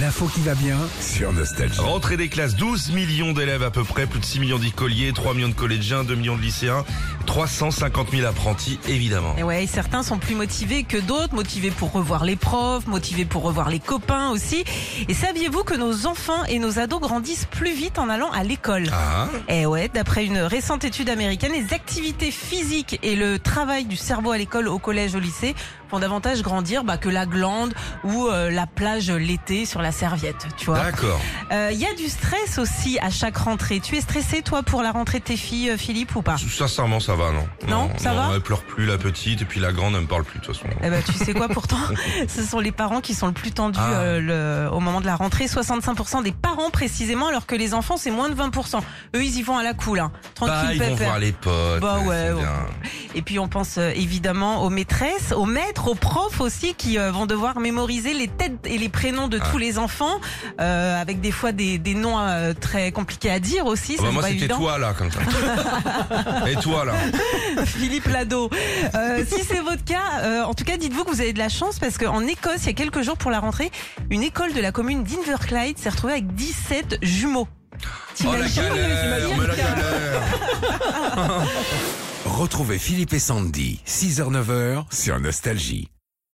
L'info qui va bien sur Nostalgie. Rentrée des classes, 12 millions d'élèves à peu près, plus de 6 millions d'écoliers, 3 millions de collégiens, 2 millions de lycéens, 350 000 apprentis évidemment. Et ouais, certains sont plus motivés que d'autres, motivés pour revoir les profs, motivés pour revoir les copains aussi. Et saviez-vous que nos enfants et nos ados grandissent plus vite en allant à l'école? Ah, Et ouais, d'après une récente étude américaine, les activités physiques et le travail du cerveau à l'école, au collège, au lycée font davantage grandir bah, que la glande ou euh, la plage l'été sur la serviette, tu vois. d'accord. Euh, Il y a du stress aussi à chaque rentrée. Tu es stressé toi pour la rentrée de tes filles, euh, Philippe, ou pas? Sincèrement, ça va, non Non, ça va Elle pleure plus, la petite, et puis la grande, elle me parle plus, de toute façon. Eh ben, tu sais quoi pourtant Ce sont les parents qui sont le plus tendus Ah. euh, le- au moment de la rentrée. 65% des parents précisément, alors que les enfants c'est moins de 20%. Eux ils y vont à la cool, hein. Bah, tranquille, ils vont pépère. voir les potes. Bah ils ouais, ouais. Et puis on pense euh, évidemment aux maîtresses, aux maîtres, aux profs aussi qui euh, vont devoir mémoriser les têtes et les prénoms de Ah. tous les enfants, euh, avec des fois des, des noms euh, très compliqués à dire aussi. Ah bah, moi, c'était toi, là, comme ça. et toi, là Philippe Lado. Euh, si c'est votre cas, euh, en tout cas, dites-vous que vous avez de la chance parce qu'en Écosse, il y a quelques jours pour la rentrée, une école de la commune d'Inverclyde s'est retrouvée avec 17 jumeaux. Oh, la galère, la galère Retrouvez Philippe et Sandy, 6h-9h sur Nostalgie.